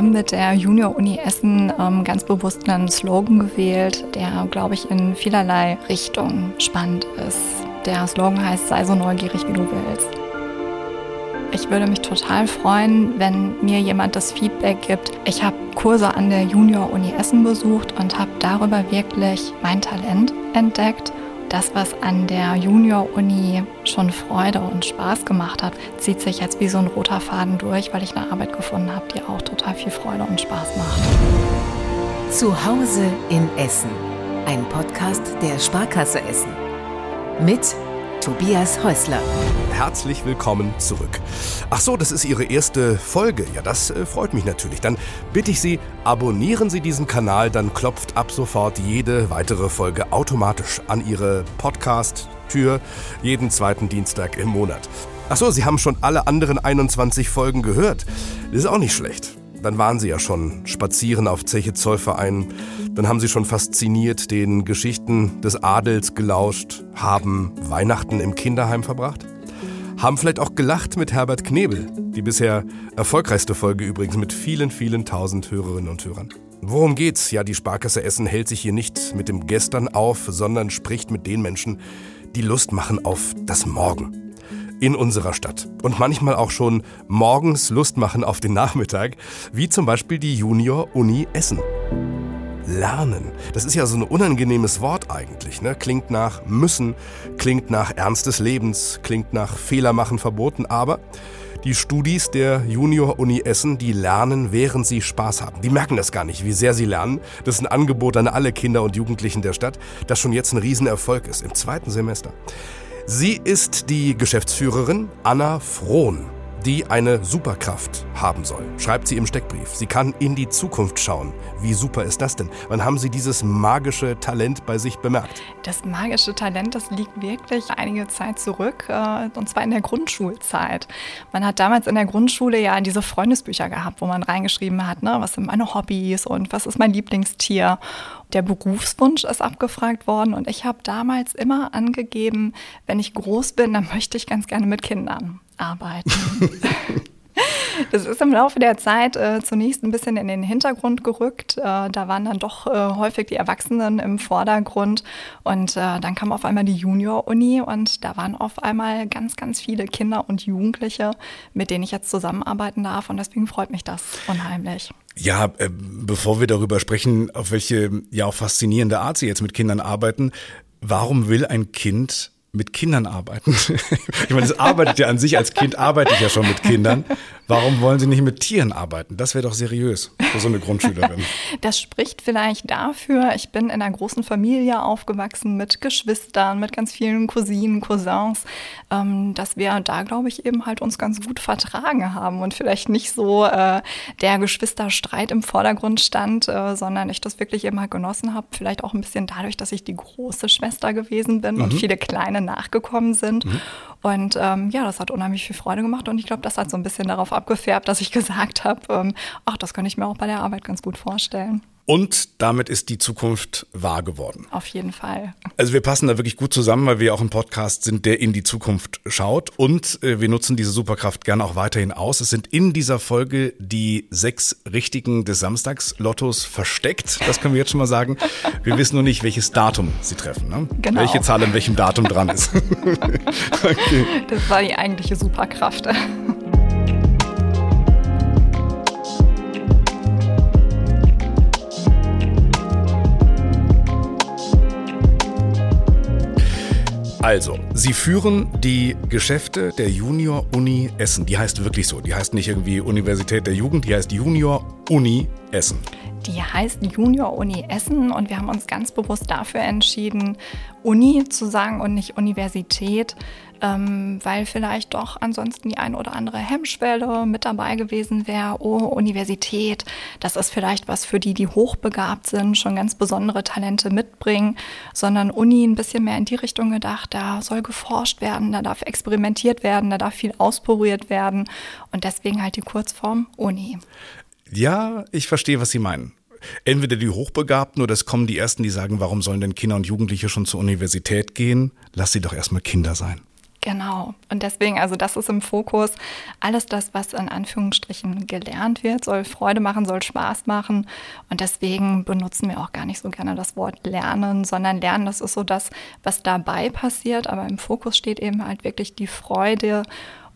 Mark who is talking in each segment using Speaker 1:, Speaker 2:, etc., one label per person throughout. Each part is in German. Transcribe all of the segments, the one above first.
Speaker 1: haben mit der Junior-Uni Essen ähm, ganz bewusst einen Slogan gewählt, der, glaube ich, in vielerlei Richtungen spannend ist. Der Slogan heißt, sei so neugierig, wie du willst. Ich würde mich total freuen, wenn mir jemand das Feedback gibt. Ich habe Kurse an der Junior-Uni Essen besucht und habe darüber wirklich mein Talent entdeckt. Das, was an der Junior-Uni schon Freude und Spaß gemacht hat, zieht sich jetzt wie so ein roter Faden durch, weil ich eine Arbeit gefunden habe, die auch total viel Freude und Spaß macht.
Speaker 2: Zu Hause in Essen. Ein Podcast der Sparkasse Essen. Mit Tobias Häusler.
Speaker 3: Herzlich willkommen zurück. Ach so, das ist Ihre erste Folge. Ja, das äh, freut mich natürlich. Dann bitte ich Sie, abonnieren Sie diesen Kanal, dann klopft ab sofort jede weitere Folge automatisch an Ihre Podcast-Tür jeden zweiten Dienstag im Monat. Ach so, Sie haben schon alle anderen 21 Folgen gehört. Das ist auch nicht schlecht. Dann waren Sie ja schon spazieren auf Zeche Zollverein. Dann haben Sie schon fasziniert den Geschichten des Adels gelauscht, haben Weihnachten im Kinderheim verbracht, haben vielleicht auch gelacht mit Herbert Knebel, die bisher erfolgreichste Folge übrigens mit vielen, vielen tausend Hörerinnen und Hörern. Worum geht's? Ja, die Sparkasse Essen hält sich hier nicht mit dem Gestern auf, sondern spricht mit den Menschen, die Lust machen auf das Morgen in unserer Stadt. Und manchmal auch schon morgens Lust machen auf den Nachmittag, wie zum Beispiel die Junior Uni Essen. Lernen. Das ist ja so ein unangenehmes Wort eigentlich. Ne? Klingt nach müssen, klingt nach Ernst des Lebens, klingt nach Fehler machen verboten, aber die Studis der Junior Uni Essen, die lernen, während sie Spaß haben. Die merken das gar nicht, wie sehr sie lernen. Das ist ein Angebot an alle Kinder und Jugendlichen der Stadt, das schon jetzt ein Riesenerfolg ist im zweiten Semester. Sie ist die Geschäftsführerin Anna Frohn, die eine Superkraft haben soll. Schreibt sie im Steckbrief. Sie kann in die Zukunft schauen. Wie super ist das denn? Wann haben Sie dieses magische Talent bei sich bemerkt?
Speaker 1: Das magische Talent, das liegt wirklich einige Zeit zurück, äh, und zwar in der Grundschulzeit. Man hat damals in der Grundschule ja diese Freundesbücher gehabt, wo man reingeschrieben hat, ne, was sind meine Hobbys und was ist mein Lieblingstier der Berufswunsch ist abgefragt worden und ich habe damals immer angegeben, wenn ich groß bin, dann möchte ich ganz gerne mit Kindern arbeiten. Das ist im Laufe der Zeit äh, zunächst ein bisschen in den Hintergrund gerückt. Äh, da waren dann doch äh, häufig die Erwachsenen im Vordergrund. Und äh, dann kam auf einmal die Junior-Uni und da waren auf einmal ganz, ganz viele Kinder und Jugendliche, mit denen ich jetzt zusammenarbeiten darf. Und deswegen freut mich das unheimlich.
Speaker 3: Ja, äh, bevor wir darüber sprechen, auf welche ja auch faszinierende Art Sie jetzt mit Kindern arbeiten, warum will ein Kind mit Kindern arbeiten. ich meine, es arbeitet ja an sich als Kind, arbeite ich ja schon mit Kindern. Warum wollen Sie nicht mit Tieren arbeiten? Das wäre doch seriös für so eine Grundschülerin.
Speaker 1: Das spricht vielleicht dafür, ich bin in einer großen Familie aufgewachsen mit Geschwistern, mit ganz vielen Cousinen, Cousins, ähm, dass wir da, glaube ich, eben halt uns ganz gut vertragen haben und vielleicht nicht so äh, der Geschwisterstreit im Vordergrund stand, äh, sondern ich das wirklich immer genossen habe. Vielleicht auch ein bisschen dadurch, dass ich die große Schwester gewesen bin mhm. und viele kleine nachgekommen sind. Mhm. Und ähm, ja, das hat unheimlich viel Freude gemacht und ich glaube, das hat so ein bisschen darauf abgefärbt, dass ich gesagt habe, ähm, ach, das kann ich mir auch bei der Arbeit ganz gut vorstellen.
Speaker 3: Und damit ist die Zukunft wahr geworden.
Speaker 1: Auf jeden Fall.
Speaker 3: Also wir passen da wirklich gut zusammen, weil wir auch ein Podcast sind, der in die Zukunft schaut. Und äh, wir nutzen diese Superkraft gerne auch weiterhin aus. Es sind in dieser Folge die sechs Richtigen des Samstags-Lottos versteckt. Das können wir jetzt schon mal sagen. Wir wissen nur nicht, welches Datum sie treffen. Ne? Genau. Welche Zahl in welchem Datum dran ist.
Speaker 1: okay. Das war die eigentliche Superkraft.
Speaker 3: Also, Sie führen die Geschäfte der Junior Uni Essen. Die heißt wirklich so. Die heißt nicht irgendwie Universität der Jugend, die heißt Junior Uni Essen.
Speaker 1: Die heißt Junior Uni Essen und wir haben uns ganz bewusst dafür entschieden, Uni zu sagen und nicht Universität, ähm, weil vielleicht doch ansonsten die ein oder andere Hemmschwelle mit dabei gewesen wäre. Oh, Universität, das ist vielleicht was für die, die hochbegabt sind, schon ganz besondere Talente mitbringen, sondern Uni ein bisschen mehr in die Richtung gedacht, da soll geforscht werden, da darf experimentiert werden, da darf viel ausprobiert werden und deswegen halt die Kurzform Uni.
Speaker 3: Ja, ich verstehe, was Sie meinen entweder die Hochbegabten oder es kommen die Ersten, die sagen, warum sollen denn Kinder und Jugendliche schon zur Universität gehen? Lass sie doch erstmal Kinder sein.
Speaker 1: Genau. Und deswegen, also das ist im Fokus. Alles das, was in Anführungsstrichen gelernt wird, soll Freude machen, soll Spaß machen. Und deswegen benutzen wir auch gar nicht so gerne das Wort lernen, sondern lernen, das ist so das, was dabei passiert. Aber im Fokus steht eben halt wirklich die Freude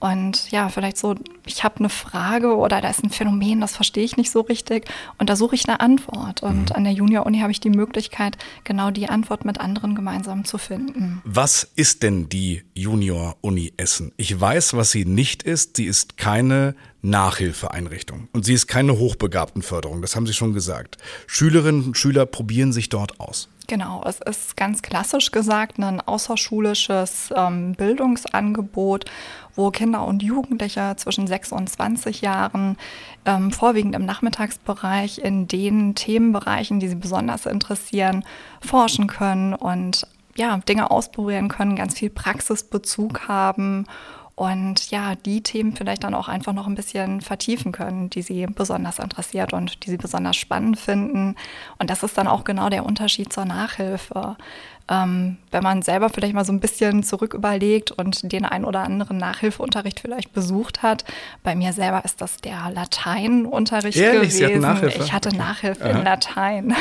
Speaker 1: und ja, vielleicht so, ich habe eine Frage oder da ist ein Phänomen, das verstehe ich nicht so richtig und da suche ich eine Antwort. Und mhm. an der Junior-Uni habe ich die Möglichkeit, genau die Antwort mit anderen gemeinsam zu finden.
Speaker 3: Was ist denn die Junior-Uni Essen? Ich weiß, was sie nicht ist. Sie ist keine Nachhilfeeinrichtung und sie ist keine Hochbegabtenförderung. Das haben Sie schon gesagt. Schülerinnen und Schüler probieren sich dort aus.
Speaker 1: Genau, es ist ganz klassisch gesagt ein außerschulisches ähm, Bildungsangebot, wo Kinder und Jugendliche zwischen 6 und 20 Jahren ähm, vorwiegend im Nachmittagsbereich in den Themenbereichen, die sie besonders interessieren, forschen können und ja, Dinge ausprobieren können, ganz viel Praxisbezug haben und ja, die Themen vielleicht dann auch einfach noch ein bisschen vertiefen können, die sie besonders interessiert und die sie besonders spannend finden. Und das ist dann auch genau der Unterschied zur Nachhilfe. Ähm, wenn man selber vielleicht mal so ein bisschen zurück überlegt und den ein oder anderen Nachhilfeunterricht vielleicht besucht hat. Bei mir selber ist das der Lateinunterricht Ehrlich? gewesen. Nachhilfe? Ich hatte Nachhilfe Aha. in Latein.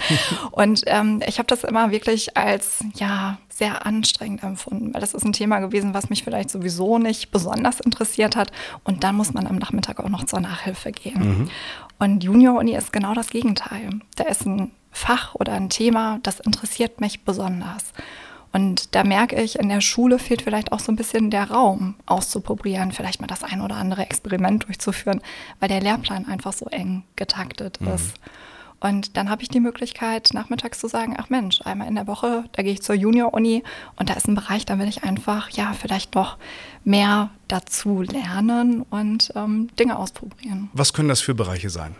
Speaker 1: und ähm, ich habe das immer wirklich als ja sehr anstrengend empfunden, weil das ist ein Thema gewesen, was mich vielleicht sowieso nicht besonders interessiert hat. Und dann muss man am Nachmittag auch noch zur Nachhilfe gehen. Mhm. Und Junior-Uni ist genau das Gegenteil. Da ist ein Fach oder ein Thema, das interessiert mich besonders. Und da merke ich, in der Schule fehlt vielleicht auch so ein bisschen der Raum auszuprobieren, vielleicht mal das ein oder andere Experiment durchzuführen, weil der Lehrplan einfach so eng getaktet mhm. ist. Und dann habe ich die Möglichkeit, nachmittags zu sagen, ach Mensch, einmal in der Woche, da gehe ich zur Junior-Uni und da ist ein Bereich, da will ich einfach, ja, vielleicht noch mehr dazu lernen und ähm, Dinge ausprobieren.
Speaker 3: Was können das für Bereiche sein?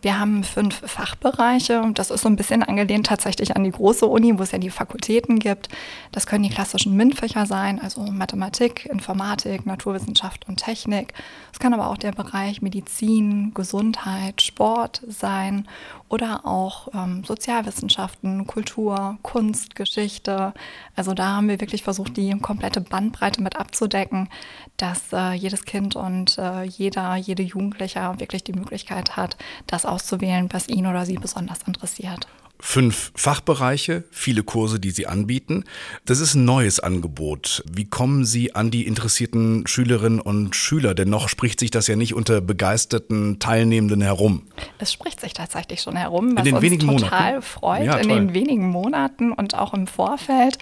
Speaker 1: Wir haben fünf Fachbereiche. Das ist so ein bisschen angelehnt tatsächlich an die große Uni, wo es ja die Fakultäten gibt. Das können die klassischen MINT-Fächer sein, also Mathematik, Informatik, Naturwissenschaft und Technik. Es kann aber auch der Bereich Medizin, Gesundheit, Sport sein oder auch ähm, Sozialwissenschaften, Kultur, Kunst, Geschichte. Also da haben wir wirklich versucht, die komplette Bandbreite mit abzudecken, dass äh, jedes Kind und äh, jeder, jede Jugendliche wirklich die Möglichkeit hat, das auszuwählen, was ihn oder sie besonders interessiert
Speaker 3: fünf Fachbereiche, viele Kurse, die Sie anbieten. Das ist ein neues Angebot. Wie kommen Sie an die interessierten Schülerinnen und Schüler? Denn noch spricht sich das ja nicht unter begeisterten Teilnehmenden herum.
Speaker 1: Es spricht sich tatsächlich schon herum, was in den uns wenigen total Monaten. freut ja, in den wenigen Monaten und auch im Vorfeld.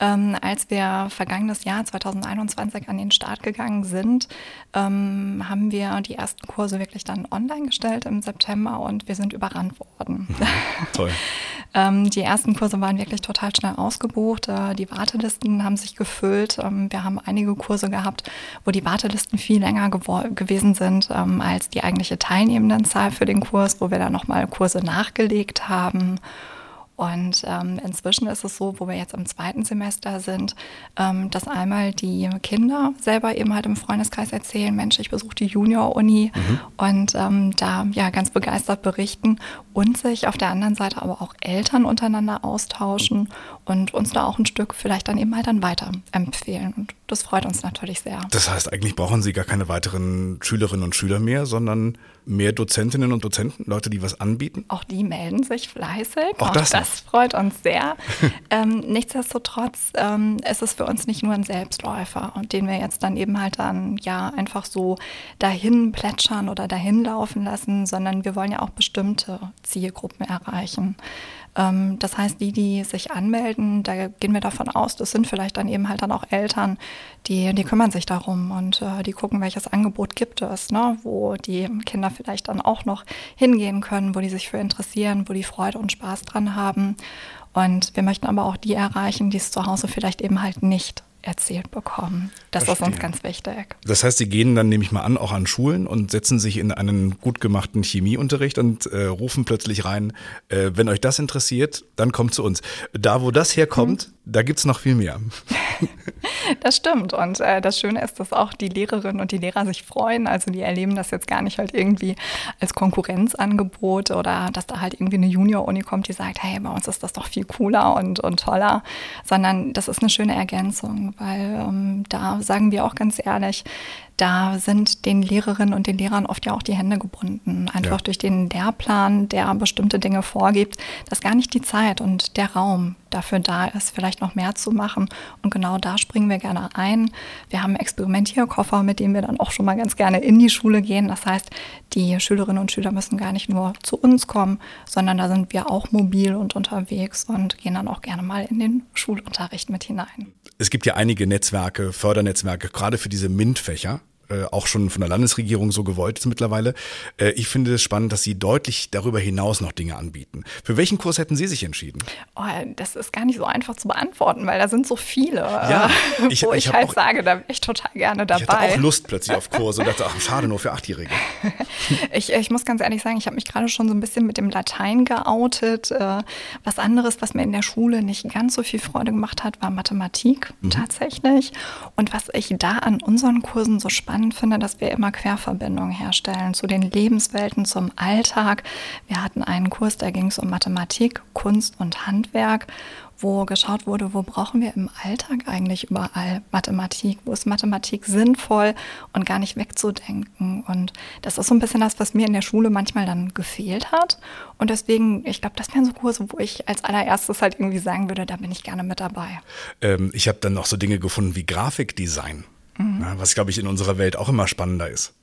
Speaker 1: Ähm, als wir vergangenes Jahr 2021 an den Start gegangen sind, ähm, haben wir die ersten Kurse wirklich dann online gestellt im September und wir sind überrannt worden. Toll. Ähm, die ersten Kurse waren wirklich total schnell ausgebucht. Äh, die Wartelisten haben sich gefüllt. Ähm, wir haben einige Kurse gehabt, wo die Wartelisten viel länger gewesen sind ähm, als die eigentliche Teilnehmendenzahl für den Kurs, wo wir dann nochmal Kurse nachgelegt haben. Und ähm, inzwischen ist es so, wo wir jetzt im zweiten Semester sind, ähm, dass einmal die Kinder selber eben halt im Freundeskreis erzählen, Mensch, ich besuche die Junior-Uni mhm. und ähm, da ja ganz begeistert berichten und sich auf der anderen Seite aber auch Eltern untereinander austauschen und uns da auch ein Stück vielleicht dann eben halt dann weiter empfehlen. Und das freut uns natürlich sehr.
Speaker 3: Das heißt, eigentlich brauchen Sie gar keine weiteren Schülerinnen und Schüler mehr, sondern mehr Dozentinnen und Dozenten, Leute, die was anbieten?
Speaker 1: Auch die melden sich fleißig.
Speaker 3: Auch, auch das,
Speaker 1: das freut uns sehr. ähm, nichtsdestotrotz ähm, ist es für uns nicht nur ein Selbstläufer und den wir jetzt dann eben halt dann ja einfach so dahin plätschern oder dahin laufen lassen, sondern wir wollen ja auch bestimmte Zielgruppen erreichen. Ähm, das heißt, die, die sich anmelden, da gehen wir davon aus, das sind vielleicht dann eben halt dann auch Eltern, die, die kümmern sich darum und äh, die gucken, welches Angebot gibt es, ne, wo die Kinder vielleicht dann auch noch hingehen können, wo die sich für interessieren, wo die Freude und Spaß dran haben. Und wir möchten aber auch die erreichen, die es zu Hause vielleicht eben halt nicht erzählt bekommen. Das Verstehe. ist uns ganz wichtig.
Speaker 3: Das heißt, Sie gehen dann, nehme ich mal an, auch an Schulen und setzen sich in einen gut gemachten Chemieunterricht und äh, rufen plötzlich rein, äh, wenn euch das interessiert, dann kommt zu uns. Da, wo das herkommt, hm. da gibt es noch viel mehr.
Speaker 1: Das stimmt. Und äh, das Schöne ist, dass auch die Lehrerinnen und die Lehrer sich freuen. Also die erleben das jetzt gar nicht halt irgendwie als Konkurrenzangebot oder dass da halt irgendwie eine Junior-Uni kommt, die sagt, hey, bei uns ist das doch viel cooler und, und toller, sondern das ist eine schöne Ergänzung, weil ähm, da sagen wir auch ganz ehrlich, da sind den Lehrerinnen und den Lehrern oft ja auch die Hände gebunden. Einfach ja. durch den Lehrplan, der bestimmte Dinge vorgibt, dass gar nicht die Zeit und der Raum dafür da ist, vielleicht noch mehr zu machen. Und genau da springen wir gerne ein. Wir haben Experimentierkoffer, mit dem wir dann auch schon mal ganz gerne in die Schule gehen. Das heißt, die Schülerinnen und Schüler müssen gar nicht nur zu uns kommen, sondern da sind wir auch mobil und unterwegs und gehen dann auch gerne mal in den Schulunterricht mit hinein.
Speaker 3: Es gibt ja einige Netzwerke, Fördernetzwerke, gerade für diese MINT-Fächer. Äh, auch schon von der Landesregierung so gewollt ist mittlerweile. Äh, ich finde es spannend, dass Sie deutlich darüber hinaus noch Dinge anbieten. Für welchen Kurs hätten Sie sich entschieden?
Speaker 1: Oh, das ist gar nicht so einfach zu beantworten, weil da sind so viele,
Speaker 3: ja,
Speaker 1: äh, ich, wo ich, ich halt auch, sage, da bin ich total gerne dabei. Ich hatte
Speaker 3: auch Lust plötzlich auf Kurse und dachte, ach, schade, nur für Achtjährige.
Speaker 1: ich, ich muss ganz ehrlich sagen, ich habe mich gerade schon so ein bisschen mit dem Latein geoutet. Was anderes, was mir in der Schule nicht ganz so viel Freude gemacht hat, war Mathematik mhm. tatsächlich. Und was ich da an unseren Kursen so spannend spannend finde, dass wir immer Querverbindungen herstellen zu den Lebenswelten, zum Alltag. Wir hatten einen Kurs, da ging es um Mathematik, Kunst und Handwerk wo geschaut wurde, wo brauchen wir im Alltag eigentlich überall Mathematik, wo ist Mathematik sinnvoll und gar nicht wegzudenken. Und das ist so ein bisschen das, was mir in der Schule manchmal dann gefehlt hat. Und deswegen, ich glaube, das wären so Kurse, wo ich als allererstes halt irgendwie sagen würde, da bin ich gerne mit dabei.
Speaker 3: Ähm, ich habe dann noch so Dinge gefunden wie Grafikdesign. Mhm. Was, glaube ich, in unserer Welt auch immer spannender ist.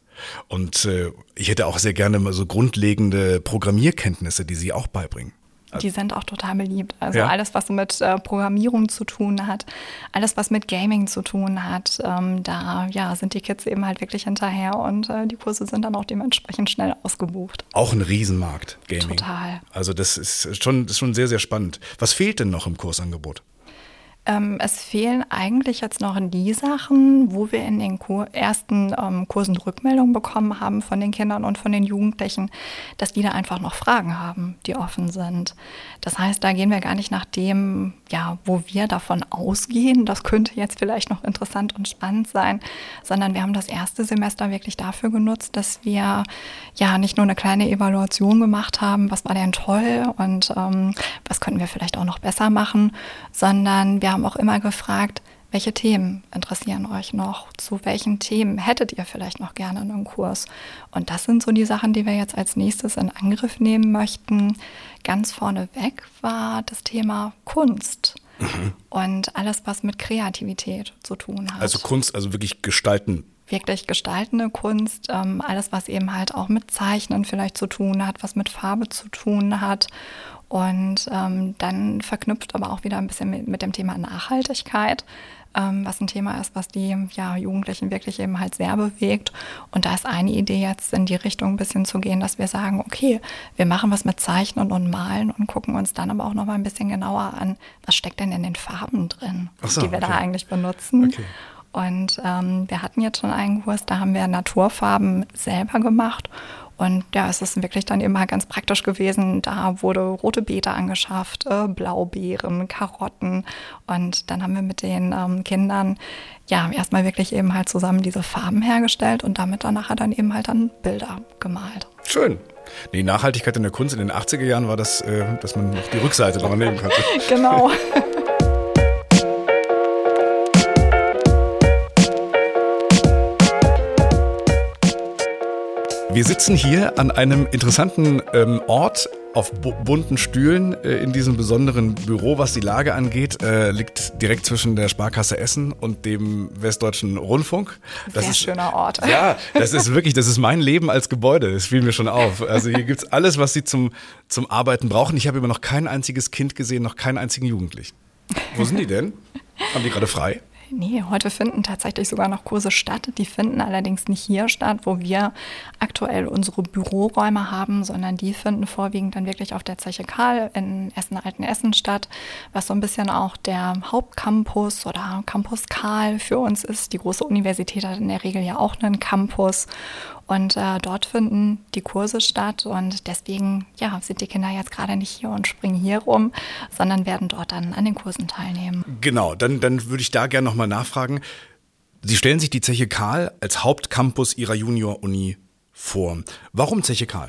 Speaker 3: Und äh, ich hätte auch sehr gerne mal so grundlegende Programmierkenntnisse, die Sie auch beibringen.
Speaker 1: Die sind auch total beliebt. Also ja. alles, was mit äh, Programmierung zu tun hat, alles, was mit Gaming zu tun hat, ähm, da ja, sind die Kids eben halt wirklich hinterher und äh, die Kurse sind dann auch dementsprechend schnell ausgebucht.
Speaker 3: Auch ein Riesenmarkt, Gaming.
Speaker 1: Total.
Speaker 3: Also das ist schon, das ist schon sehr, sehr spannend. Was fehlt denn noch im Kursangebot?
Speaker 1: Ähm, es fehlen eigentlich jetzt noch die Sachen, wo wir in den Kur ersten ähm, Kursen Rückmeldungen bekommen haben von den Kindern und von den Jugendlichen, dass die da einfach noch Fragen haben, die offen sind. Das heißt, da gehen wir gar nicht nach dem, ja, wo wir davon ausgehen, das könnte jetzt vielleicht noch interessant und spannend sein, sondern wir haben das erste Semester wirklich dafür genutzt, dass wir ja nicht nur eine kleine Evaluation gemacht haben, was war denn toll und ähm, was könnten wir vielleicht auch noch besser machen, sondern wir haben auch immer gefragt, welche Themen interessieren euch noch? Zu welchen Themen hättet ihr vielleicht noch gerne einen Kurs? Und das sind so die Sachen, die wir jetzt als nächstes in Angriff nehmen möchten. Ganz vorneweg war das Thema Kunst. Mhm. Und alles, was mit Kreativität zu tun hat.
Speaker 3: Also Kunst, also wirklich gestalten.
Speaker 1: Wirklich gestaltende Kunst, ähm, alles, was eben halt auch mit Zeichnen vielleicht zu tun hat, was mit Farbe zu tun hat. Und ähm, dann verknüpft aber auch wieder ein bisschen mit, mit dem Thema Nachhaltigkeit, ähm, was ein Thema ist, was die ja, Jugendlichen wirklich eben halt sehr bewegt. Und da ist eine Idee jetzt in die Richtung ein bisschen zu gehen, dass wir sagen, okay, wir machen was mit Zeichnen und Malen und gucken uns dann aber auch noch mal ein bisschen genauer an, was steckt denn in den Farben drin, so, die wir okay. da eigentlich benutzen. Okay. Und ähm, wir hatten jetzt schon einen Kurs, da haben wir Naturfarben selber gemacht und ja, es ist wirklich dann immer ganz praktisch gewesen. Da wurde rote Beete angeschafft, äh, Blaubeeren, Karotten. Und dann haben wir mit den ähm, Kindern ja erstmal wirklich eben halt zusammen diese Farben hergestellt und damit dann nachher dann eben halt dann Bilder gemalt.
Speaker 3: Schön. Die Nachhaltigkeit in der Kunst in den 80er Jahren war das, äh, dass man noch die Rückseite noch nehmen konnte.
Speaker 1: genau.
Speaker 3: Wir sitzen hier an einem interessanten ähm, Ort auf bunten Stühlen äh, in diesem besonderen Büro, was die Lage angeht, äh, liegt direkt zwischen der Sparkasse Essen und dem Westdeutschen Rundfunk.
Speaker 1: Das Sehr ist schöner Ort.
Speaker 3: Ja, das ist wirklich, das ist mein Leben als Gebäude. Das fiel mir schon auf. Also hier gibt's alles, was Sie zum, zum Arbeiten brauchen. Ich habe immer noch kein einziges Kind gesehen, noch keinen einzigen Jugendlichen. Wo sind die denn? Haben die gerade frei?
Speaker 1: Nee, heute finden tatsächlich sogar noch Kurse statt. Die finden allerdings nicht hier statt, wo wir aktuell unsere Büroräume haben, sondern die finden vorwiegend dann wirklich auf der Zeche Karl in Essen-Altenessen statt, was so ein bisschen auch der Hauptcampus oder Campus Karl für uns ist. Die große Universität hat in der Regel ja auch einen Campus. Und äh, dort finden die Kurse statt und deswegen ja, sind die Kinder jetzt gerade nicht hier und springen hier rum, sondern werden dort dann an den Kursen teilnehmen.
Speaker 3: Genau, dann, dann würde ich da gerne nochmal nachfragen. Sie stellen sich die Zeche Karl als Hauptcampus Ihrer Junior-Uni vor. Warum Zeche Karl?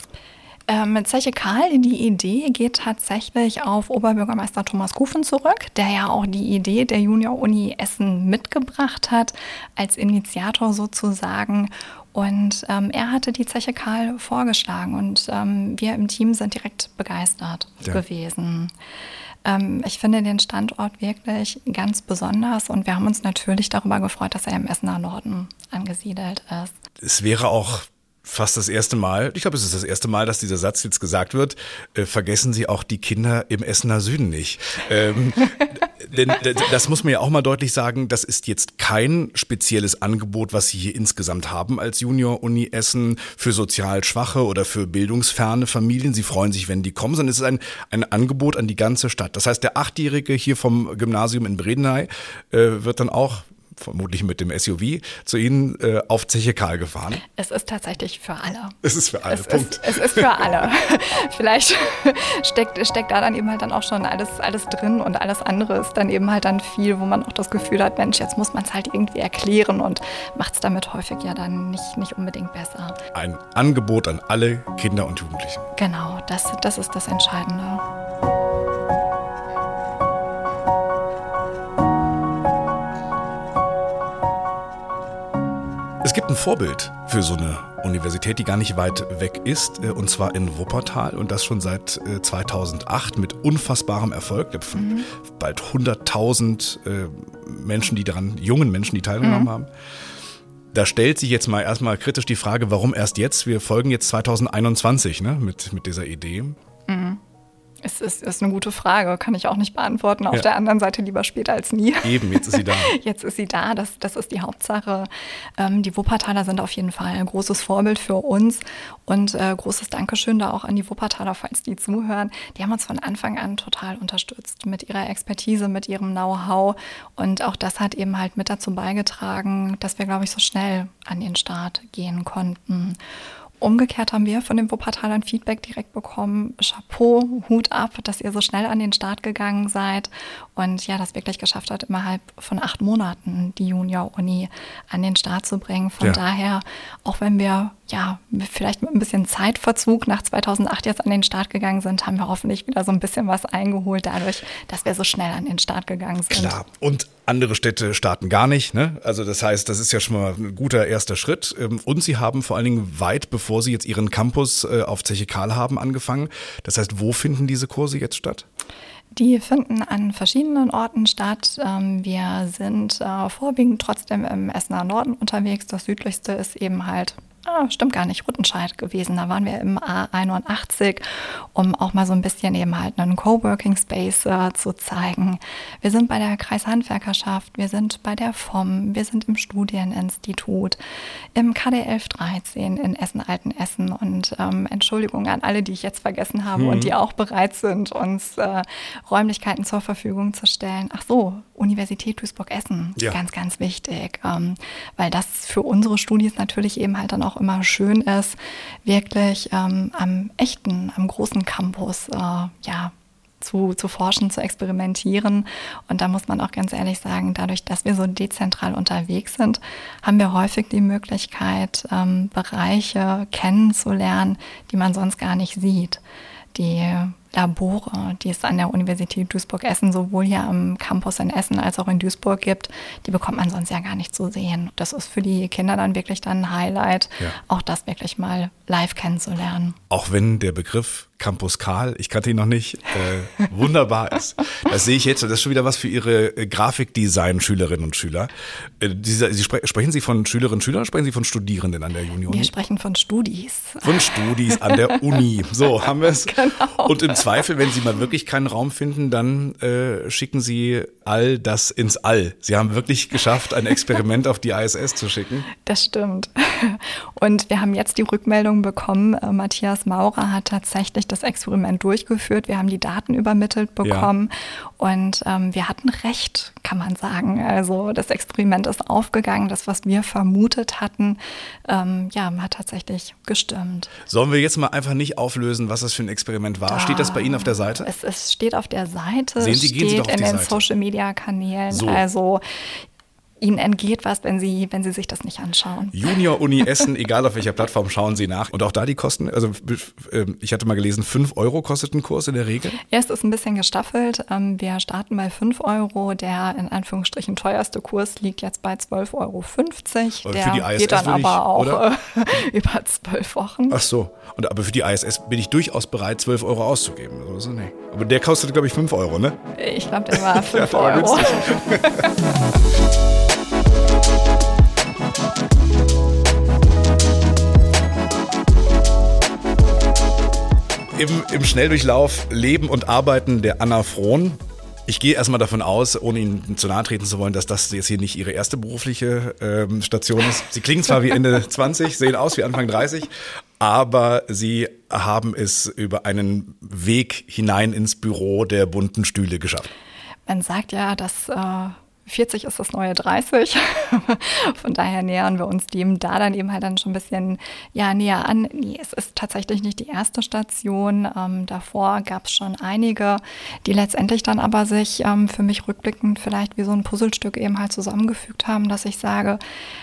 Speaker 1: Ähm, Zeche Karl, die Idee geht tatsächlich auf Oberbürgermeister Thomas Kufen zurück, der ja auch die Idee der Junior-Uni Essen mitgebracht hat, als Initiator sozusagen. Und ähm, er hatte die Zeche Karl vorgeschlagen und ähm, wir im Team sind direkt begeistert ja. gewesen. Ähm, ich finde den Standort wirklich ganz besonders und wir haben uns natürlich darüber gefreut, dass er im Essener Norden angesiedelt ist.
Speaker 3: Es wäre auch fast das erste Mal, ich glaube, es ist das erste Mal, dass dieser Satz jetzt gesagt wird, äh, vergessen Sie auch die Kinder im Essener Süden nicht. Ähm, denn das muss man ja auch mal deutlich sagen, das ist jetzt kein spezielles Angebot, was Sie hier insgesamt haben als Junior-Uni Essen für sozial schwache oder für bildungsferne Familien. Sie freuen sich, wenn die kommen, sondern es ist ein, ein Angebot an die ganze Stadt. Das heißt, der Achtjährige hier vom Gymnasium in Bredeney äh, wird dann auch vermutlich mit dem SUV, zu Ihnen äh, auf Zeche Karl gefahren?
Speaker 1: Es ist tatsächlich für alle.
Speaker 3: Es ist für alle,
Speaker 1: es
Speaker 3: Punkt.
Speaker 1: Ist, es ist für alle. Vielleicht steckt, steckt da dann eben halt dann auch schon alles, alles drin und alles andere ist dann eben halt dann viel, wo man auch das Gefühl hat, Mensch, jetzt muss man es halt irgendwie erklären und macht es damit häufig ja dann nicht, nicht unbedingt besser.
Speaker 3: Ein Angebot an alle Kinder und Jugendlichen.
Speaker 1: Genau, das, das ist das Entscheidende.
Speaker 3: Es gibt ein Vorbild für so eine Universität, die gar nicht weit weg ist, äh, und zwar in Wuppertal und das schon seit 2008 äh, mit unfassbarem Erfolg. Mhm. Bald 100.000 äh, Menschen, die daran, jungen Menschen, die teilgenommen mhm. haben. Da stellt sich jetzt mal erstmal kritisch die Frage, warum erst jetzt? Wir folgen jetzt 2021 ne, mit, mit dieser Idee. Mhm.
Speaker 1: Es ist, ist, eine gute Frage, kann ich auch nicht beantworten. Auf ja. der anderen Seite lieber später als nie.
Speaker 3: Eben, jetzt ist sie da.
Speaker 1: Jetzt ist sie da, das, das ist die Hauptsache. Ähm, die Wuppertaler sind auf jeden Fall ein großes Vorbild für uns und äh, großes Dankeschön da auch an die Wuppertaler, falls die zuhören. Die haben uns von Anfang an total unterstützt mit ihrer Expertise, mit ihrem Know-how und auch das hat eben halt mit dazu beigetragen, dass wir, glaube ich, so schnell an den Start gehen konnten. Umgekehrt haben wir von den Wuppertalern Feedback direkt bekommen. Chapeau, Hut ab, dass ihr so schnell an den Start gegangen seid und ja, das wirklich geschafft hat, innerhalb von acht Monaten die Junior-Uni an den Start zu bringen. Von ja. daher, auch wenn wir ja vielleicht mit ein bisschen Zeitverzug nach 2008 jetzt an den Start gegangen sind, haben wir hoffentlich wieder so ein bisschen was eingeholt dadurch, dass wir so schnell an den Start gegangen sind.
Speaker 3: Klar. Und andere Städte starten gar nicht. Ne? Also das heißt, das ist ja schon mal ein guter erster Schritt. Ähm, und sie haben vor allen Dingen weit, bevor sie jetzt ihren Campus äh, auf Zeche Karl haben, angefangen. Das heißt, wo finden diese Kurse jetzt statt?
Speaker 1: Die finden an verschiedenen Orten statt. Ähm, wir sind äh, vorwiegend trotzdem im Essener Norden unterwegs. Das südlichste ist eben halt Ah, stimmt gar nicht, Ruttenscheid gewesen. Da waren wir im A81, um auch mal so ein bisschen eben halt einen Coworking Space äh, zu zeigen. Wir sind bei der Kreishandwerkerschaft, wir sind bei der FOM, wir sind im Studieninstitut, im KD 1113 in Essen-Altenessen und ähm, Entschuldigung an alle, die ich jetzt vergessen habe mhm. und die auch bereit sind, uns äh, Räumlichkeiten zur Verfügung zu stellen. Ach so, Universität Duisburg-Essen, ja. ganz, ganz wichtig, ähm, weil das für unsere Studis natürlich eben halt dann auch immer schön ist, wirklich ähm, am echten, am großen Campus, äh, ja, zu, zu forschen, zu experimentieren. Und da muss man auch ganz ehrlich sagen, dadurch, dass wir so dezentral unterwegs sind, haben wir häufig die Möglichkeit, ähm, Bereiche kennenzulernen, die man sonst gar nicht sieht. Die Labore, die es an der Universität Duisburg-Essen sowohl hier am Campus in Essen als auch in Duisburg gibt, die bekommt man sonst ja gar nicht zu sehen. Das ist für die Kinder dann wirklich dann ein Highlight, ja. auch das wirklich mal live kennenzulernen.
Speaker 3: Auch wenn der Begriff Campus Karl, ich kannte ihn noch nicht, äh, wunderbar ist. Das sehe ich jetzt, das ist schon wieder was für Ihre äh, Grafikdesign-Schülerinnen und Schüler. Äh, diese, Sie spre sprechen Sie von Schülerinnen und Schülern, sprechen Sie von Studierenden an der Union?
Speaker 1: Wir sprechen von Studis.
Speaker 3: Von Studis an der Uni. So, haben wir es. Genau. Und im Zweifel, wenn Sie mal wirklich keinen Raum finden, dann äh, schicken Sie all das ins All. Sie haben wirklich geschafft, ein Experiment auf die ISS zu schicken.
Speaker 1: Das stimmt. Und wir haben jetzt die Rückmeldung bekommen, äh, Matthias Maurer hat tatsächlich das Experiment durchgeführt, wir haben die Daten übermittelt bekommen ja. und ähm, wir hatten recht, kann man sagen. Also das Experiment ist aufgegangen, das, was wir vermutet hatten, ähm, ja, hat tatsächlich gestimmt.
Speaker 3: Sollen wir jetzt mal einfach nicht auflösen, was das für ein Experiment war? Da, steht das bei Ihnen auf der Seite?
Speaker 1: Es, es steht auf der Seite,
Speaker 3: Sehen Sie,
Speaker 1: steht
Speaker 3: Sie doch auf
Speaker 1: in den
Speaker 3: Seite.
Speaker 1: Social Media Kanälen. So. Also Ihnen entgeht was, wenn Sie, wenn Sie sich das nicht anschauen.
Speaker 3: Junior Uni Essen, egal auf welcher Plattform, schauen Sie nach. Und auch da die Kosten, also ähm, ich hatte mal gelesen, 5 Euro kostet ein Kurs in der Regel?
Speaker 1: Ja, es ist ein bisschen gestaffelt. Ähm, wir starten bei 5 Euro. Der in Anführungsstrichen teuerste Kurs liegt jetzt bei 12,50 Euro. Der
Speaker 3: für die ISS
Speaker 1: geht dann aber
Speaker 3: ich,
Speaker 1: auch
Speaker 3: oder?
Speaker 1: über zwölf Wochen.
Speaker 3: Ach so. Und, aber für die ISS bin ich durchaus bereit, 12 Euro auszugeben. Also, nee. Aber der kostet, glaube ich, 5 Euro, ne?
Speaker 1: Ich glaube, der war 5 ja, Euro.
Speaker 3: Im, Im Schnelldurchlauf Leben und Arbeiten der Anna Frohn. Ich gehe erstmal davon aus, ohne Ihnen zu nahe treten zu wollen, dass das jetzt hier nicht Ihre erste berufliche ähm, Station ist. Sie klingen zwar wie Ende 20, sehen aus wie Anfang 30, aber Sie haben es über einen Weg hinein ins Büro der bunten Stühle geschafft.
Speaker 1: Man sagt ja, dass äh 40 ist das neue 30. Von daher nähern wir uns dem da dann eben halt dann schon ein bisschen ja, näher an. Nee, es ist tatsächlich nicht die erste Station. Ähm, davor gab es schon einige, die letztendlich dann aber sich ähm, für mich rückblickend vielleicht wie so ein Puzzlestück eben halt zusammengefügt haben, dass ich sage,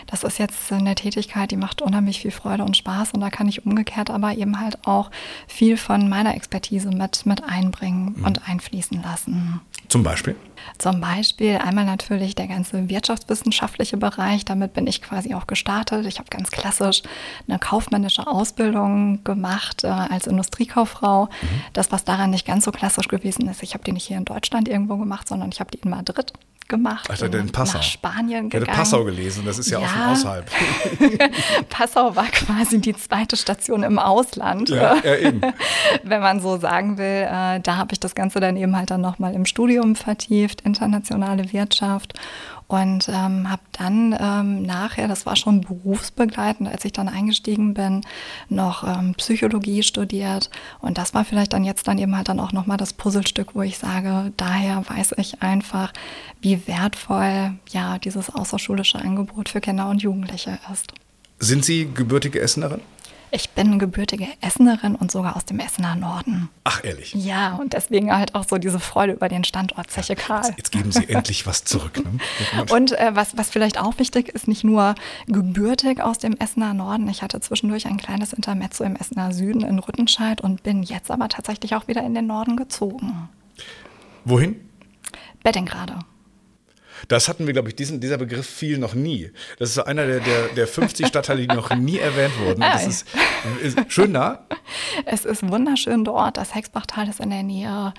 Speaker 1: das ist jetzt eine Tätigkeit, die macht unheimlich viel Freude und Spaß und da kann ich umgekehrt aber eben halt auch viel von meiner Expertise mit, mit einbringen mhm. und einfließen lassen.
Speaker 3: Zum Beispiel?
Speaker 1: Zum Beispiel einmal natürlich der ganze wirtschaftswissenschaftliche Bereich. Damit bin ich quasi auch gestartet. Ich habe ganz klassisch eine kaufmännische Ausbildung gemacht äh, als Industriekauffrau. Mhm. Das, was daran nicht ganz so klassisch gewesen ist, ich habe die nicht hier in Deutschland irgendwo gemacht, sondern ich habe die in Madrid gemacht.
Speaker 3: Ach, in Passau.
Speaker 1: Nach Spanien gegangen.
Speaker 3: Ich hatte Passau gelesen, das ist ja, ja. auch schon außerhalb.
Speaker 1: Passau war quasi die zweite Station im Ausland.
Speaker 3: Ja, ja eben.
Speaker 1: Wenn man so sagen will, äh, da habe ich das Ganze dann eben halt dann nochmal im Studium vertieft, internationale Wirtschaft und ähm, habe dann ähm, nachher, das war schon berufsbegleitend, als ich dann eingestiegen bin, noch ähm, Psychologie studiert. Und das war vielleicht dann jetzt dann eben halt dann auch nochmal das Puzzlestück, wo ich sage, daher weiß ich einfach, wie wertvoll ja dieses außerschulische Angebot für Kinder und Jugendliche ist.
Speaker 3: Sind Sie gebürtige Essenerin?
Speaker 1: Ich bin gebürtige Essenerin und sogar aus dem Essener Norden.
Speaker 3: Ach, ehrlich?
Speaker 1: Ja, und deswegen halt auch so diese Freude über den Standort Zeche Karl.
Speaker 3: Jetzt, jetzt, geben Sie endlich was zurück. Ne?
Speaker 1: Und äh, was, was vielleicht auch wichtig ist, nicht nur gebürtig aus dem Essener Norden. Ich hatte zwischendurch ein kleines Intermezzo im Essener Süden in Rüttenscheid und bin jetzt aber tatsächlich auch wieder in den Norden gezogen.
Speaker 3: Wohin?
Speaker 1: Bettingrade.
Speaker 3: Das hatten wir, glaube ich, diesen, dieser Begriff fiel noch nie. Das ist so einer der, der, der 50 Stadtteile, die noch nie erwähnt wurden. Das ist, ist schön da.
Speaker 1: Es ist wunderschön dort. Das Hexbachtal ist in der Nähe.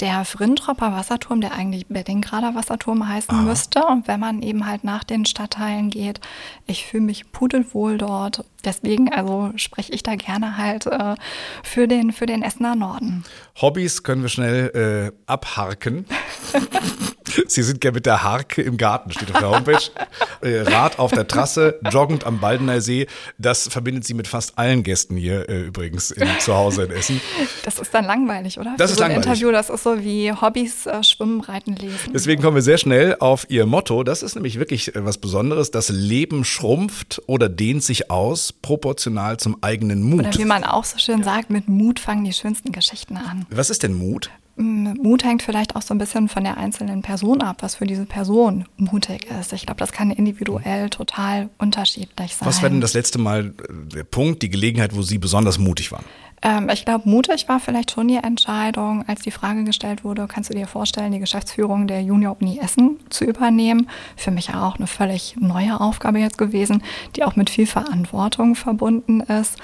Speaker 1: Der Frintropper Wasserturm, der eigentlich Beddingrader Wasserturm heißen Aha. müsste. Und wenn man eben halt nach den Stadtteilen geht, ich fühle mich pudelwohl dort. Deswegen, also spreche ich da gerne halt äh, für, den, für den Essener Norden.
Speaker 3: Hobbys können wir schnell äh, abharken. Sie sind ja mit der Harke im Garten, steht auf der Homepage. Äh, Rad auf der Trasse, joggend am Baldener See. Das verbindet Sie mit fast allen Gästen hier äh, übrigens in, zu Hause in Essen.
Speaker 1: Das ist dann langweilig, oder?
Speaker 3: Das Für ist so ein langweilig.
Speaker 1: Interview, das ist so wie Hobbys, äh, Schwimmen, Reiten, Lesen.
Speaker 3: Deswegen kommen wir sehr schnell auf Ihr Motto. Das ist nämlich wirklich äh, was Besonderes. Das Leben schrumpft oder dehnt sich aus, proportional zum eigenen Mut.
Speaker 1: Oder wie man auch so schön sagt, mit Mut fangen die schönsten Geschichten an.
Speaker 3: Was ist denn Mut?
Speaker 1: Mut hängt vielleicht auch so ein bisschen von der einzelnen Person ab, was für diese Person mutig ist. Ich glaube, das kann individuell total unterschiedlich sein.
Speaker 3: Was war denn das letzte Mal äh, der Punkt, die Gelegenheit, wo Sie besonders mutig waren?
Speaker 1: Ähm, ich glaube, mutig war vielleicht schon die Entscheidung, als die Frage gestellt wurde, kannst du dir vorstellen, die Geschäftsführung der Junior Uni Essen zu übernehmen? Für mich auch eine völlig neue Aufgabe jetzt gewesen, die auch mit viel Verantwortung verbunden ist.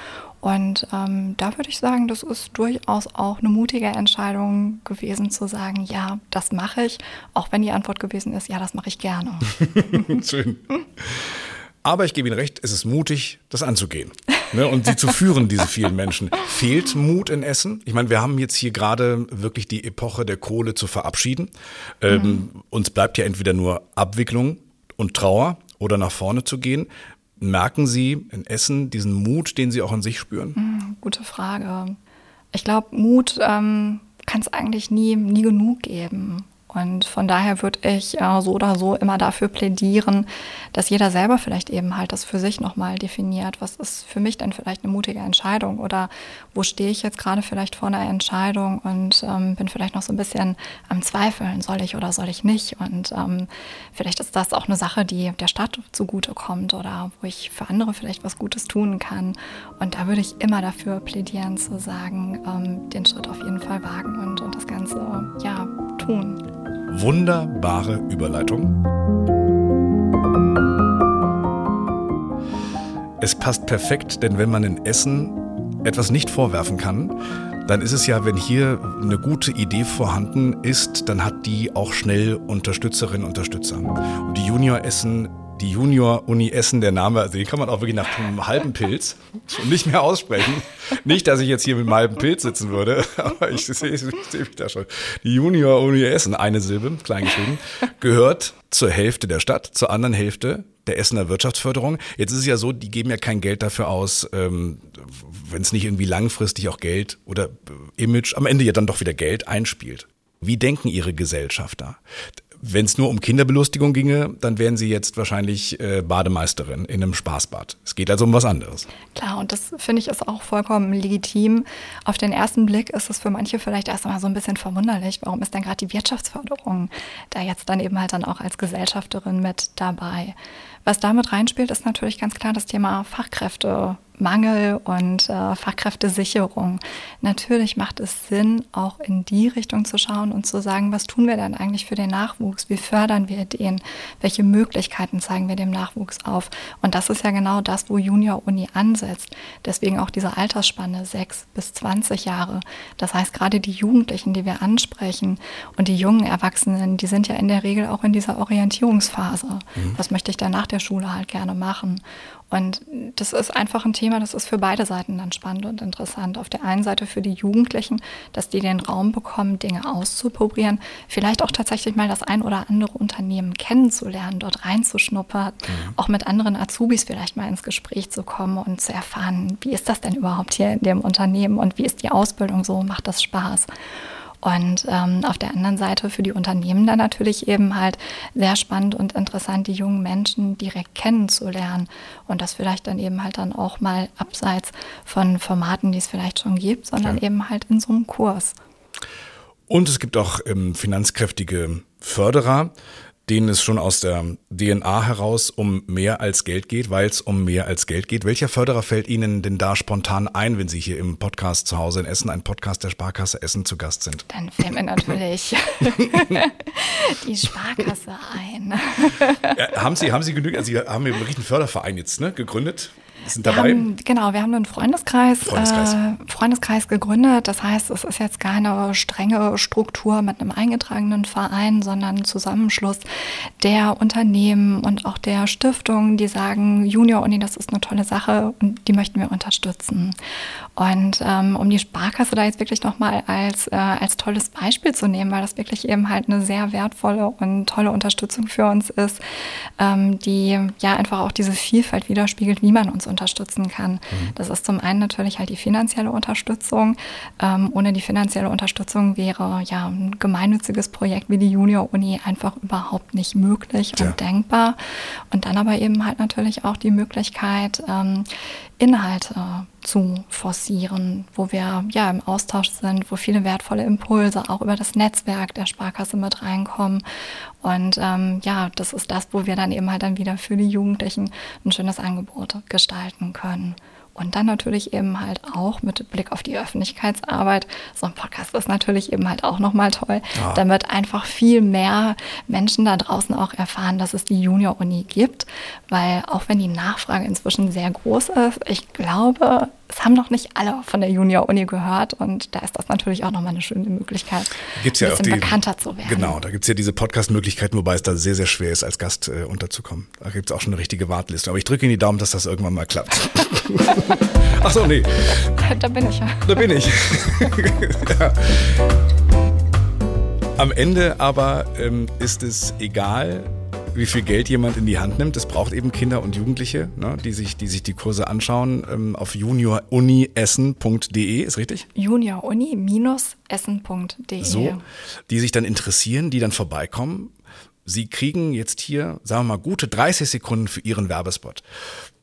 Speaker 1: Und ähm, da würde ich sagen, das ist durchaus auch eine mutige Entscheidung gewesen zu sagen, ja, das mache ich, auch wenn die Antwort gewesen ist, ja, das mache ich gerne.
Speaker 3: Schön. Aber ich gebe Ihnen recht, es ist mutig, das anzugehen ne, und sie zu führen, diese vielen Menschen. Fehlt Mut in Essen? Ich meine, wir haben jetzt hier gerade wirklich die Epoche der Kohle zu verabschieden. Ähm, mhm. Uns bleibt ja entweder nur Abwicklung und Trauer oder nach vorne zu gehen. Merken Sie in Essen diesen Mut, den Sie auch in sich spüren?
Speaker 1: Mhm, gute Frage. Ich glaube, Mut ähm, kann es eigentlich nie, nie genug geben. Und von daher würde ich äh, so oder so immer dafür plädieren, dass jeder selber vielleicht eben halt das für sich nochmal definiert. Was ist für mich denn vielleicht eine mutige Entscheidung oder wo stehe ich jetzt gerade vielleicht vor einer Entscheidung und ähm, bin vielleicht noch so ein bisschen am Zweifeln, soll ich oder soll ich nicht? Und ähm, vielleicht ist das auch eine Sache, die der Stadt zugutekommt oder wo ich für andere vielleicht was Gutes tun kann. Und da würde ich immer dafür plädieren zu sagen, ähm, den Schritt auf jeden Fall wagen und, und das Ganze ja tun.
Speaker 3: Wunderbare Überleitung. Es passt perfekt, denn wenn man in Essen etwas nicht vorwerfen kann, dann ist es ja, wenn hier eine gute Idee vorhanden ist, dann hat die auch schnell Unterstützerinnen und Unterstützer. Und die Junior Essen die Junior-Uni Essen, der Name, also den kann man auch wirklich nach einem halben Pilz nicht mehr aussprechen. Nicht, dass ich jetzt hier mit einem halben Pilz sitzen würde, aber ich sehe seh mich da schon. Die Junior-Uni Essen, eine Silbe, klein geschrieben, gehört zur Hälfte der Stadt, zur anderen Hälfte der Essener Wirtschaftsförderung. Jetzt ist es ja so, die geben ja kein Geld dafür aus, ähm, wenn es nicht irgendwie langfristig auch Geld oder Image am Ende ja dann doch wieder Geld einspielt. Wie denken Ihre Gesellschafter? Wenn es nur um Kinderbelustigung ginge, dann wären Sie jetzt wahrscheinlich äh, Bademeisterin in einem Spaßbad. Es geht also um was anderes.
Speaker 1: Klar, und das finde ich ist auch vollkommen legitim. Auf den ersten Blick ist es für manche vielleicht erst einmal so ein bisschen verwunderlich. Warum ist denn gerade die Wirtschaftsförderung da jetzt dann eben halt dann auch als Gesellschafterin mit dabei? Was damit reinspielt, ist natürlich ganz klar das Thema Fachkräfte Mangel und äh, Fachkräftesicherung. Natürlich macht es Sinn, auch in die Richtung zu schauen und zu sagen, was tun wir denn eigentlich für den Nachwuchs? Wie fördern wir den? Welche Möglichkeiten zeigen wir dem Nachwuchs auf? Und das ist ja genau das, wo Junior Uni ansetzt. Deswegen auch diese Altersspanne 6 bis 20 Jahre. Das heißt, gerade die Jugendlichen, die wir ansprechen und die jungen Erwachsenen, die sind ja in der Regel auch in dieser Orientierungsphase. Mhm. Was möchte ich dann nach der Schule halt gerne machen? Und das ist einfach ein Thema, das ist für beide Seiten dann spannend und interessant. Auf der einen Seite für die Jugendlichen, dass die den Raum bekommen, Dinge auszuprobieren, vielleicht auch tatsächlich mal das ein oder andere Unternehmen kennenzulernen, dort reinzuschnuppern, mhm. auch mit anderen Azubis vielleicht mal ins Gespräch zu kommen und zu erfahren, wie ist das denn überhaupt hier in dem Unternehmen und wie ist die Ausbildung so, macht das Spaß? Und ähm, auf der anderen Seite für die Unternehmen dann natürlich eben halt sehr spannend und interessant, die jungen Menschen direkt kennenzulernen und das vielleicht dann eben halt dann auch mal abseits von Formaten, die es vielleicht schon gibt, sondern ja. eben halt in so einem Kurs.
Speaker 3: Und es gibt auch ähm, finanzkräftige Förderer, denen es schon aus der DNA heraus um mehr als Geld geht, weil es um mehr als Geld geht. Welcher Förderer fällt Ihnen denn da spontan ein, wenn Sie hier im Podcast zu Hause in Essen, ein Podcast der Sparkasse Essen zu Gast sind?
Speaker 1: Dann fällt mir natürlich die Sparkasse ein.
Speaker 3: ja, haben Sie, haben Sie genügend, also Sie haben ja einen Förderverein jetzt ne, gegründet? Sind dabei?
Speaker 1: Wir haben, genau, wir haben einen Freundeskreis, Freundeskreis. Äh, Freundeskreis gegründet. Das heißt, es ist jetzt keine strenge Struktur mit einem eingetragenen Verein, sondern ein Zusammenschluss der Unternehmen und auch der Stiftungen, die sagen, Junior Uni, das ist eine tolle Sache und die möchten wir unterstützen. Und ähm, um die Sparkasse da jetzt wirklich nochmal als, äh, als tolles Beispiel zu nehmen, weil das wirklich eben halt eine sehr wertvolle und tolle Unterstützung für uns ist, ähm, die ja einfach auch diese Vielfalt widerspiegelt, wie man uns unterstützen kann. Mhm. Das ist zum einen natürlich halt die finanzielle Unterstützung. Ähm, ohne die finanzielle Unterstützung wäre ja ein gemeinnütziges Projekt wie die Junior Uni einfach überhaupt nicht möglich ja. und denkbar. Und dann aber eben halt natürlich auch die Möglichkeit, ähm, Inhalte zu forcieren, wo wir ja im Austausch sind, wo viele wertvolle Impulse auch über das Netzwerk der Sparkasse mit reinkommen. Und ähm, ja, das ist das, wo wir dann eben halt dann wieder für die Jugendlichen ein schönes Angebot gestalten können. Und dann natürlich eben halt auch mit Blick auf die Öffentlichkeitsarbeit. So ein Podcast ist natürlich eben halt auch nochmal toll, ja. damit einfach viel mehr Menschen da draußen auch erfahren, dass es die Junior-Uni gibt. Weil auch wenn die Nachfrage inzwischen sehr groß ist, ich glaube, es haben noch nicht alle von der Junior-Uni gehört und da ist das natürlich auch nochmal eine schöne Möglichkeit,
Speaker 3: gibt's ein ja bisschen die, bekannter zu werden. Genau, da gibt es ja diese Podcast-Möglichkeiten, wobei es da sehr, sehr schwer ist, als Gast äh, unterzukommen. Da gibt es auch schon eine richtige Warteliste. Aber ich drücke Ihnen die Daumen, dass das irgendwann mal klappt. Ach so, nee.
Speaker 1: Da bin ich ja.
Speaker 3: Da bin ich. ja. Am Ende aber ähm, ist es egal, wie viel Geld jemand in die Hand nimmt. Es braucht eben Kinder und Jugendliche, ne, die, sich, die sich die Kurse anschauen ähm, auf junioruniessen.de, ist richtig?
Speaker 1: junioruni-essen.de.
Speaker 3: So, die sich dann interessieren, die dann vorbeikommen. Sie kriegen jetzt hier, sagen wir mal, gute 30 Sekunden für Ihren Werbespot.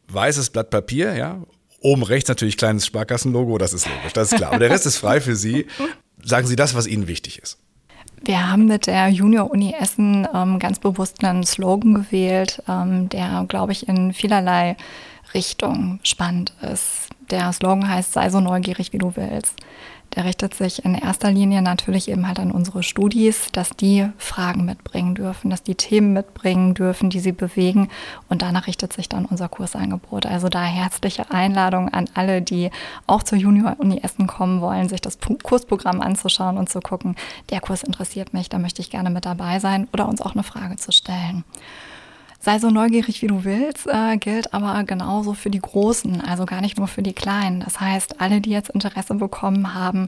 Speaker 3: Weißes Blatt Papier, ja, Oben rechts natürlich kleines Sparkassenlogo, das ist logisch, das ist klar. Aber der Rest ist frei für Sie. Sagen Sie das, was Ihnen wichtig ist.
Speaker 1: Wir haben mit der Junior-Uni Essen ähm, ganz bewusst einen Slogan gewählt, ähm, der, glaube ich, in vielerlei Richtungen spannend ist. Der Slogan heißt, sei so neugierig, wie du willst. Der richtet sich in erster Linie natürlich eben halt an unsere Studis, dass die Fragen mitbringen dürfen, dass die Themen mitbringen dürfen, die sie bewegen. Und danach richtet sich dann unser Kursangebot. Also da herzliche Einladung an alle, die auch zur Junior-Uni Essen kommen wollen, sich das Kursprogramm anzuschauen und zu gucken, der Kurs interessiert mich, da möchte ich gerne mit dabei sein oder uns auch eine Frage zu stellen. Sei so neugierig, wie du willst, äh, gilt aber genauso für die Großen, also gar nicht nur für die Kleinen. Das heißt, alle, die jetzt Interesse bekommen haben,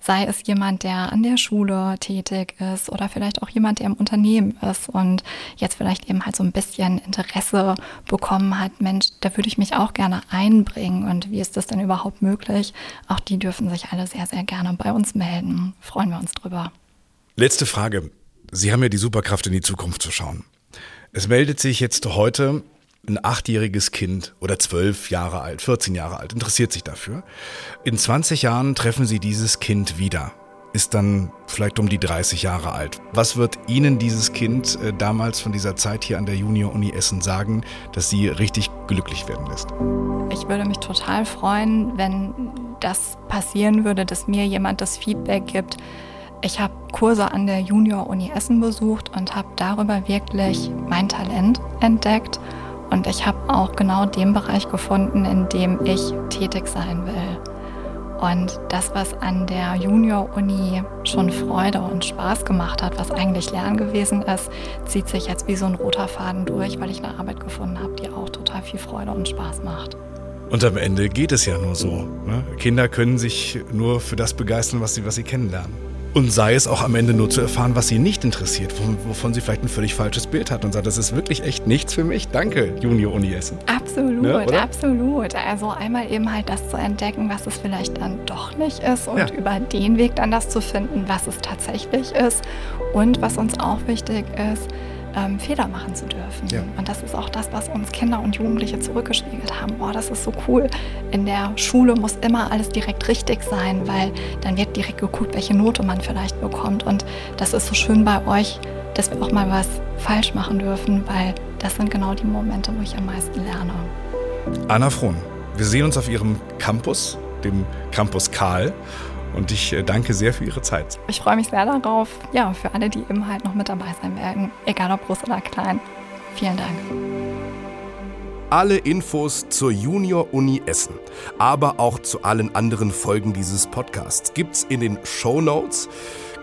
Speaker 1: sei es jemand, der an der Schule tätig ist oder vielleicht auch jemand, der im Unternehmen ist und jetzt vielleicht eben halt so ein bisschen Interesse bekommen hat, Mensch, da würde ich mich auch gerne einbringen und wie ist das denn überhaupt möglich? Auch die dürfen sich alle sehr, sehr gerne bei uns melden. Freuen wir uns drüber.
Speaker 3: Letzte Frage. Sie haben ja die Superkraft, in die Zukunft zu schauen. Es meldet sich jetzt heute ein achtjähriges Kind oder zwölf Jahre alt, 14 Jahre alt, interessiert sich dafür. In 20 Jahren treffen Sie dieses Kind wieder, ist dann vielleicht um die 30 Jahre alt. Was wird Ihnen dieses Kind äh, damals von dieser Zeit hier an der Junior-Uni Essen sagen, dass Sie richtig glücklich werden lässt?
Speaker 1: Ich würde mich total freuen, wenn das passieren würde, dass mir jemand das Feedback gibt, ich habe Kurse an der Junior-Uni Essen besucht und habe darüber wirklich mein Talent entdeckt. Und ich habe auch genau den Bereich gefunden, in dem ich tätig sein will. Und das, was an der Junior-Uni schon Freude und Spaß gemacht hat, was eigentlich Lernen gewesen ist, zieht sich jetzt wie so ein roter Faden durch, weil ich eine Arbeit gefunden habe, die auch total viel Freude und Spaß macht.
Speaker 3: Und am Ende geht es ja nur so. Ne? Kinder können sich nur für das begeistern, was sie, was sie kennenlernen. Und sei es auch am Ende nur zu erfahren, was sie nicht interessiert, wovon sie vielleicht ein völlig falsches Bild hat und sagt, das ist wirklich echt nichts für mich. Danke, Junior Uni Essen.
Speaker 1: Absolut, ne, absolut. Also einmal eben halt das zu entdecken, was es vielleicht dann doch nicht ist und ja. über den Weg dann das zu finden, was es tatsächlich ist. Und was uns auch wichtig ist, ähm, Fehler machen zu dürfen. Ja. Und das ist auch das, was uns Kinder und Jugendliche zurückgespiegelt haben. Oh, das ist so cool. In der Schule muss immer alles direkt richtig sein, weil dann wird direkt geguckt, welche Note man vielleicht bekommt. Und das ist so schön bei euch, dass wir auch mal was falsch machen dürfen, weil das sind genau die Momente, wo ich am meisten lerne.
Speaker 3: Anna Frohn, wir sehen uns auf Ihrem Campus, dem Campus Karl. Und ich äh, danke sehr für Ihre Zeit.
Speaker 1: Ich freue mich sehr darauf, ja, für alle, die eben halt noch mit dabei sein werden, egal ob groß oder klein. Vielen Dank.
Speaker 4: Alle Infos zur Junior Uni Essen, aber auch zu allen anderen Folgen dieses Podcasts gibt's in den Show Notes.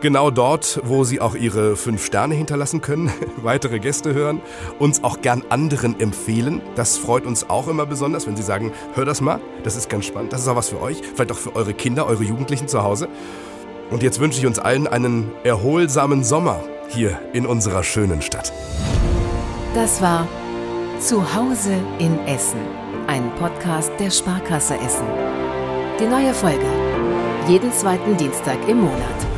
Speaker 4: Genau dort, wo Sie auch Ihre fünf Sterne hinterlassen können, weitere Gäste hören, uns auch gern anderen empfehlen. Das freut uns auch immer besonders, wenn Sie sagen, hör das mal, das ist ganz spannend, das ist auch was für euch, vielleicht auch für eure Kinder, eure Jugendlichen zu Hause. Und jetzt wünsche ich uns allen einen erholsamen Sommer hier in unserer schönen Stadt.
Speaker 2: Das war Zuhause in Essen, ein Podcast der Sparkasse Essen. Die neue Folge. Jeden zweiten Dienstag im Monat.